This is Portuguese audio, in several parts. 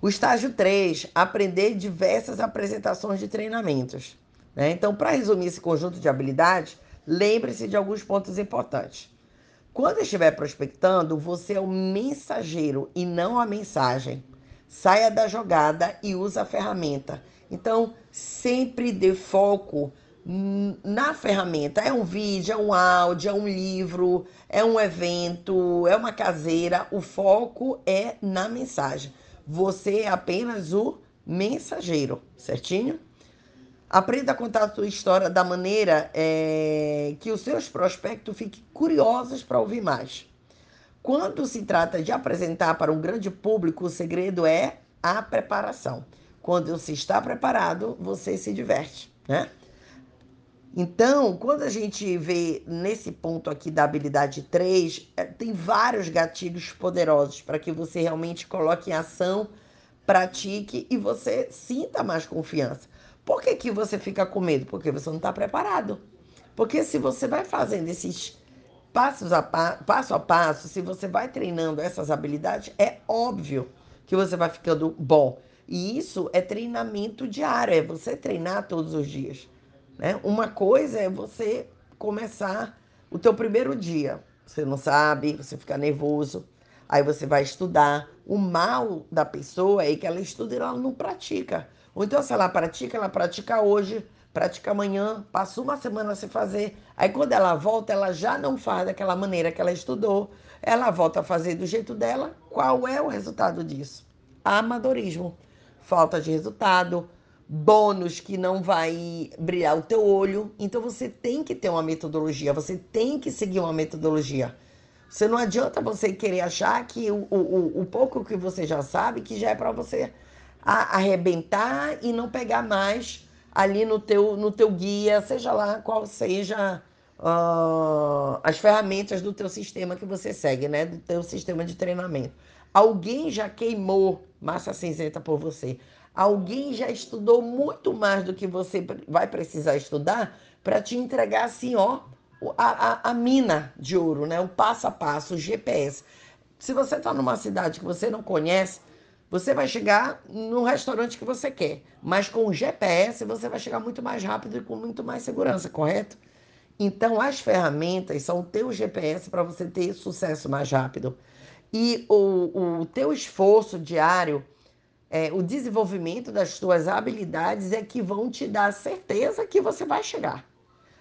O estágio 3, aprender diversas apresentações de treinamentos. Né? Então, para resumir esse conjunto de habilidades, lembre-se de alguns pontos importantes. Quando estiver prospectando, você é o mensageiro e não a mensagem. Saia da jogada e use a ferramenta. Então, sempre dê foco na ferramenta. É um vídeo, é um áudio, é um livro, é um evento, é uma caseira. O foco é na mensagem. Você é apenas o mensageiro, certinho? Aprenda a contar a sua história da maneira é, que os seus prospectos fiquem curiosos para ouvir mais. Quando se trata de apresentar para um grande público, o segredo é a preparação. Quando você está preparado, você se diverte, né? Então, quando a gente vê nesse ponto aqui da habilidade 3, é, tem vários gatilhos poderosos para que você realmente coloque em ação, pratique e você sinta mais confiança. Por que, que você fica com medo? Porque você não está preparado. Porque se você vai fazendo esses passos a pa passo a passo, se você vai treinando essas habilidades, é óbvio que você vai ficando bom. E isso é treinamento diário, é você treinar todos os dias. Né? Uma coisa é você começar o teu primeiro dia. Você não sabe, você fica nervoso, aí você vai estudar. O mal da pessoa é que ela estuda e ela não pratica. Ou então, se ela pratica, ela pratica hoje, pratica amanhã, passa uma semana sem fazer. Aí quando ela volta, ela já não faz daquela maneira que ela estudou. Ela volta a fazer do jeito dela. Qual é o resultado disso? Amadorismo. Falta de resultado, bônus que não vai brilhar o teu olho. Então você tem que ter uma metodologia, você tem que seguir uma metodologia. Você não adianta você querer achar que o, o, o pouco que você já sabe que já é para você arrebentar e não pegar mais ali no teu, no teu guia, seja lá qual seja uh, as ferramentas do teu sistema que você segue, né? Do teu sistema de treinamento. Alguém já queimou massa cinzenta por você. Alguém já estudou muito mais do que você vai precisar estudar para te entregar assim, ó, a, a, a, mina de ouro, né? O passo a passo, o GPS. Se você está numa cidade que você não conhece, você vai chegar no restaurante que você quer, mas com o GPS você vai chegar muito mais rápido e com muito mais segurança, correto? Então as ferramentas são o teu GPS para você ter sucesso mais rápido. E o, o teu esforço diário é, o desenvolvimento das tuas habilidades é que vão te dar certeza que você vai chegar.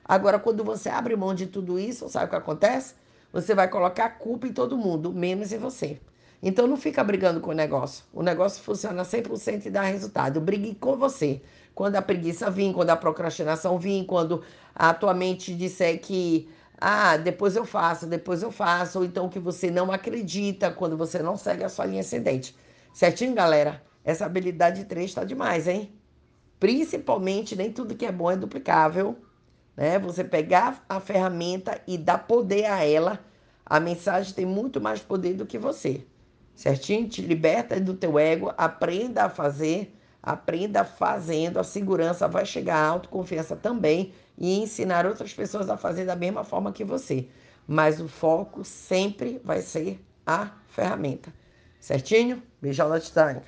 Agora, quando você abre mão de tudo isso, sabe o que acontece? Você vai colocar a culpa em todo mundo, menos em você. Então não fica brigando com o negócio. O negócio funciona 100% e dá resultado. Brigue com você. Quando a preguiça vir, quando a procrastinação vir, quando a tua mente disser que ah, depois eu faço, depois eu faço, ou então que você não acredita, quando você não segue a sua linha ascendente. Certinho, galera? Essa habilidade 3 está demais, hein? Principalmente, nem tudo que é bom é duplicável. Né? Você pegar a ferramenta e dar poder a ela, a mensagem tem muito mais poder do que você. Certinho? Te liberta do teu ego, aprenda a fazer, aprenda fazendo, a segurança vai chegar, a autoconfiança também e ensinar outras pessoas a fazer da mesma forma que você. Mas o foco sempre vai ser a ferramenta. Certinho? Beijão na Titânia.